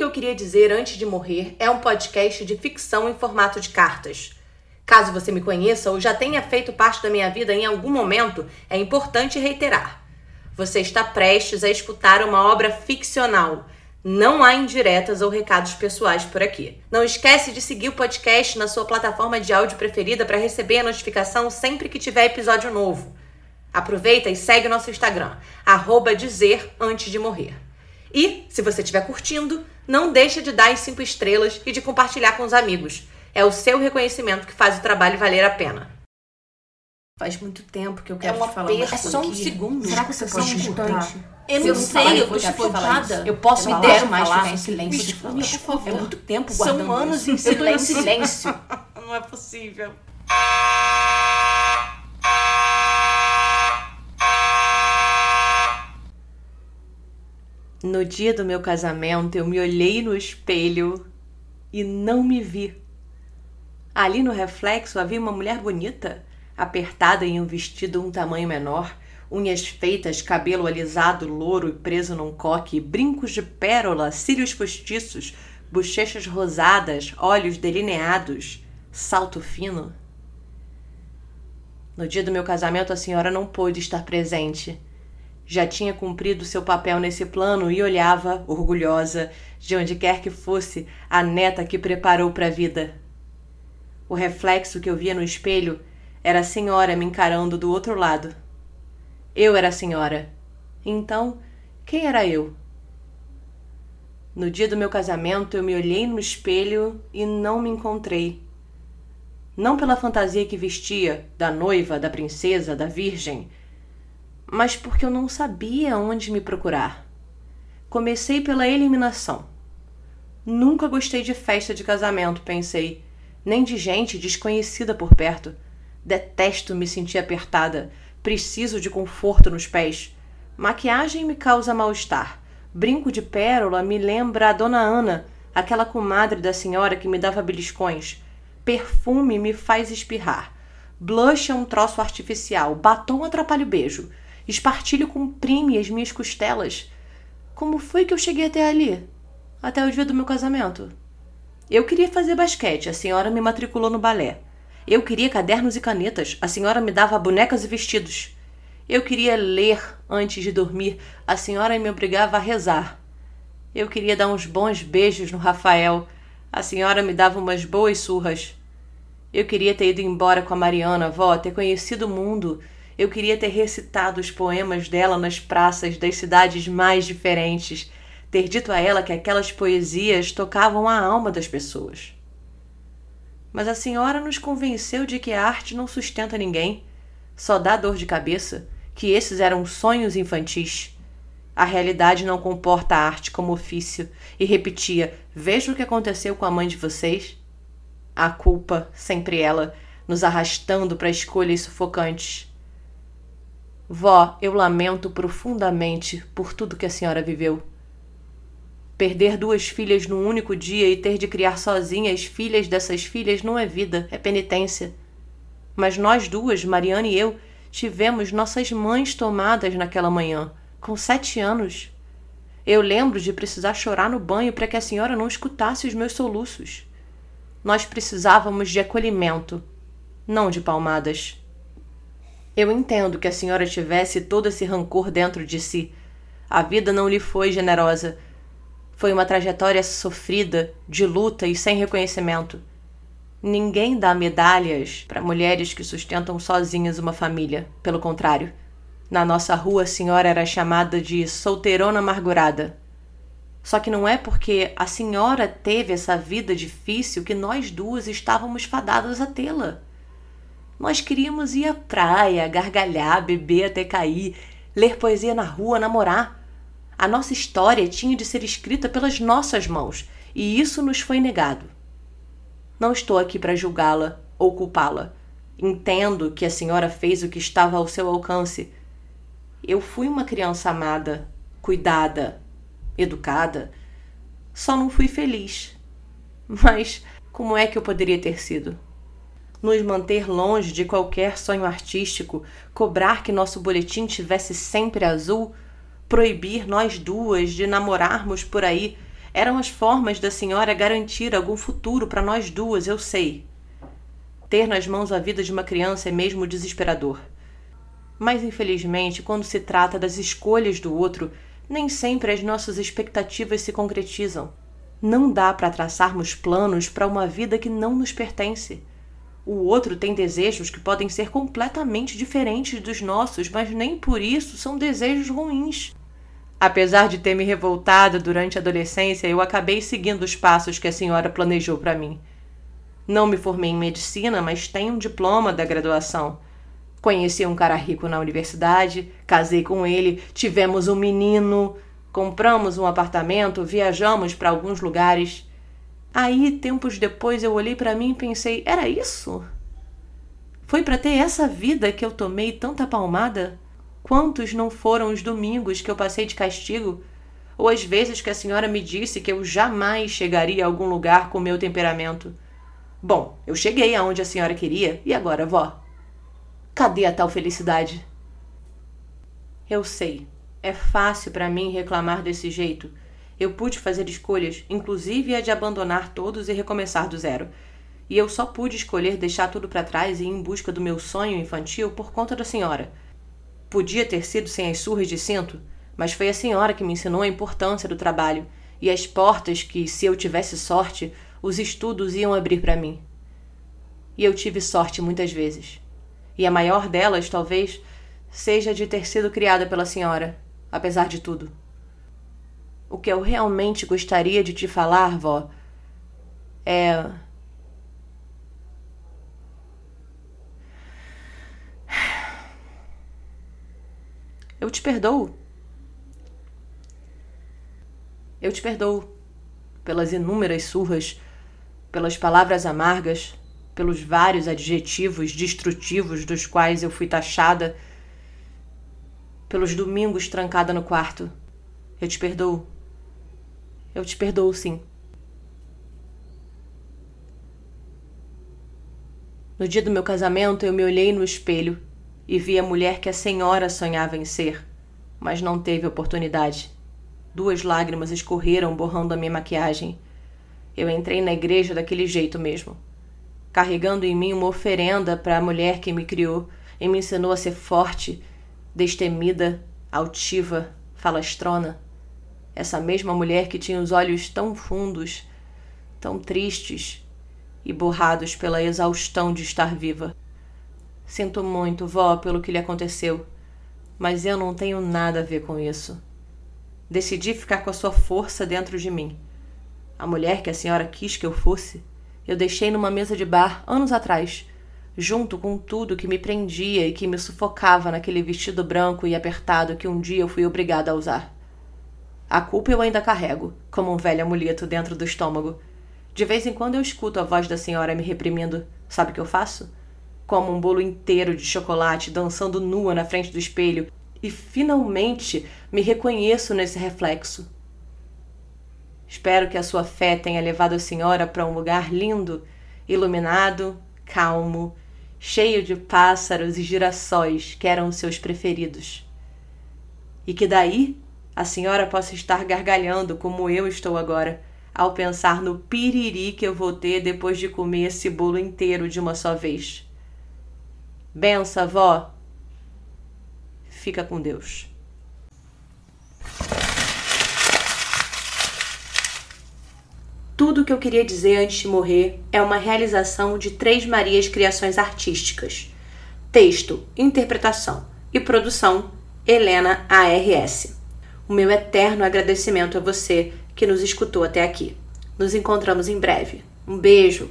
que eu queria dizer antes de morrer é um podcast de ficção em formato de cartas. Caso você me conheça ou já tenha feito parte da minha vida em algum momento, é importante reiterar. Você está prestes a escutar uma obra ficcional. Não há indiretas ou recados pessoais por aqui. Não esquece de seguir o podcast na sua plataforma de áudio preferida para receber a notificação sempre que tiver episódio novo. Aproveita e segue nosso Instagram, arroba dizer antes de morrer. E, se você estiver curtindo, não deixa de dar as 5 estrelas e de compartilhar com os amigos. É o seu reconhecimento que faz o trabalho valer a pena. Faz muito tempo que eu quero É um te falar uma. É só um aqui. segundo. Será que você pode escutar? Eu não sei, falar, eu tô chocada. Eu posso Me falar, deixa mais falar, ficar em me silêncio. escuta, por favor. É muito tempo São guardando anos isso. em Eu tô em silêncio. Não é possível. No dia do meu casamento, eu me olhei no espelho e não me vi. Ali no reflexo havia uma mulher bonita, apertada em um vestido um tamanho menor, unhas feitas, cabelo alisado, louro e preso num coque, brincos de pérola, cílios postiços, bochechas rosadas, olhos delineados, salto fino. No dia do meu casamento, a senhora não pôde estar presente. Já tinha cumprido seu papel nesse plano e olhava, orgulhosa, de onde quer que fosse, a neta que preparou para a vida. O reflexo que eu via no espelho era a senhora me encarando do outro lado. Eu era a senhora. Então, quem era eu? No dia do meu casamento, eu me olhei no espelho e não me encontrei. Não pela fantasia que vestia, da noiva, da princesa, da virgem, mas porque eu não sabia onde me procurar. Comecei pela eliminação. Nunca gostei de festa de casamento, pensei, nem de gente desconhecida por perto. Detesto me sentir apertada, preciso de conforto nos pés. Maquiagem me causa mal-estar. Brinco de pérola me lembra a dona Ana, aquela comadre da senhora que me dava beliscões. Perfume me faz espirrar. Blush é um troço artificial. Batom atrapalha o beijo. Espartilho comprime as minhas costelas. Como foi que eu cheguei até ali? Até o dia do meu casamento. Eu queria fazer basquete, a senhora me matriculou no balé. Eu queria cadernos e canetas, a senhora me dava bonecas e vestidos. Eu queria ler antes de dormir, a senhora me obrigava a rezar. Eu queria dar uns bons beijos no Rafael, a senhora me dava umas boas surras. Eu queria ter ido embora com a Mariana, avó, ter conhecido o mundo. Eu queria ter recitado os poemas dela nas praças das cidades mais diferentes, ter dito a ela que aquelas poesias tocavam a alma das pessoas. Mas a senhora nos convenceu de que a arte não sustenta ninguém, só dá dor de cabeça, que esses eram sonhos infantis. A realidade não comporta a arte como ofício, e repetia: Veja o que aconteceu com a mãe de vocês. A culpa, sempre ela, nos arrastando para escolhas sufocantes. Vó, eu lamento profundamente por tudo que a senhora viveu. Perder duas filhas num único dia e ter de criar sozinha as filhas dessas filhas não é vida, é penitência. Mas nós duas, Mariana e eu, tivemos nossas mães tomadas naquela manhã, com sete anos. Eu lembro de precisar chorar no banho para que a senhora não escutasse os meus soluços. Nós precisávamos de acolhimento, não de palmadas. Eu entendo que a senhora tivesse todo esse rancor dentro de si. A vida não lhe foi generosa. Foi uma trajetória sofrida, de luta e sem reconhecimento. Ninguém dá medalhas para mulheres que sustentam sozinhas uma família. Pelo contrário, na nossa rua a senhora era chamada de solteirona amargurada. Só que não é porque a senhora teve essa vida difícil que nós duas estávamos fadadas a tê-la. Nós queríamos ir à praia, gargalhar, beber até cair, ler poesia na rua, namorar. A nossa história tinha de ser escrita pelas nossas mãos, e isso nos foi negado. Não estou aqui para julgá-la ou culpá-la. Entendo que a senhora fez o que estava ao seu alcance. Eu fui uma criança amada, cuidada, educada. Só não fui feliz. Mas como é que eu poderia ter sido? Nos manter longe de qualquer sonho artístico, cobrar que nosso boletim tivesse sempre azul, proibir nós duas de namorarmos por aí, Eram as formas da senhora garantir algum futuro para nós duas, eu sei. Ter nas mãos a vida de uma criança é mesmo desesperador. Mas, infelizmente, quando se trata das escolhas do outro, nem sempre as nossas expectativas se concretizam. Não dá para traçarmos planos para uma vida que não nos pertence. O outro tem desejos que podem ser completamente diferentes dos nossos, mas nem por isso são desejos ruins. Apesar de ter me revoltado durante a adolescência, eu acabei seguindo os passos que a senhora planejou para mim. Não me formei em medicina, mas tenho um diploma da graduação. Conheci um cara rico na universidade, casei com ele, tivemos um menino, compramos um apartamento, viajamos para alguns lugares. Aí, tempos depois, eu olhei para mim e pensei: era isso? Foi para ter essa vida que eu tomei tanta palmada? Quantos não foram os domingos que eu passei de castigo? Ou as vezes que a senhora me disse que eu jamais chegaria a algum lugar com meu temperamento? Bom, eu cheguei aonde a senhora queria, e agora, vó? Cadê a tal felicidade? Eu sei, é fácil para mim reclamar desse jeito. Eu pude fazer escolhas, inclusive a de abandonar todos e recomeçar do zero. E eu só pude escolher deixar tudo para trás e ir em busca do meu sonho infantil por conta da senhora. Podia ter sido sem as surras de cinto, mas foi a senhora que me ensinou a importância do trabalho e as portas que, se eu tivesse sorte, os estudos iam abrir para mim. E eu tive sorte muitas vezes. E a maior delas, talvez, seja de ter sido criada pela senhora, apesar de tudo. O que eu realmente gostaria de te falar, vó, é Eu te perdoo. Eu te perdoo pelas inúmeras surras, pelas palavras amargas, pelos vários adjetivos destrutivos dos quais eu fui taxada, pelos domingos trancada no quarto. Eu te perdoo. Eu te perdoo, sim. No dia do meu casamento, eu me olhei no espelho e vi a mulher que a senhora sonhava em ser, mas não teve oportunidade. Duas lágrimas escorreram borrando a minha maquiagem. Eu entrei na igreja daquele jeito mesmo, carregando em mim uma oferenda para a mulher que me criou e me ensinou a ser forte, destemida, altiva, falastrona. Essa mesma mulher que tinha os olhos tão fundos, tão tristes e borrados pela exaustão de estar viva. Sinto muito, vó, pelo que lhe aconteceu, mas eu não tenho nada a ver com isso. Decidi ficar com a sua força dentro de mim. A mulher que a senhora quis que eu fosse, eu deixei numa mesa de bar anos atrás, junto com tudo que me prendia e que me sufocava naquele vestido branco e apertado que um dia eu fui obrigada a usar. A culpa eu ainda carrego, como um velho amuleto dentro do estômago. De vez em quando eu escuto a voz da senhora me reprimindo. Sabe o que eu faço? como um bolo inteiro de chocolate, dançando nua na frente do espelho, e finalmente me reconheço nesse reflexo. Espero que a sua fé tenha levado a senhora para um lugar lindo, iluminado, calmo, cheio de pássaros e girassóis que eram os seus preferidos. E que daí a senhora possa estar gargalhando como eu estou agora, ao pensar no piriri que eu vou ter depois de comer esse bolo inteiro de uma só vez. Benção, vó. Fica com Deus. Tudo o que eu queria dizer antes de morrer é uma realização de Três Marias Criações Artísticas. Texto, interpretação e produção Helena ARS. O meu eterno agradecimento a você que nos escutou até aqui. Nos encontramos em breve. Um beijo!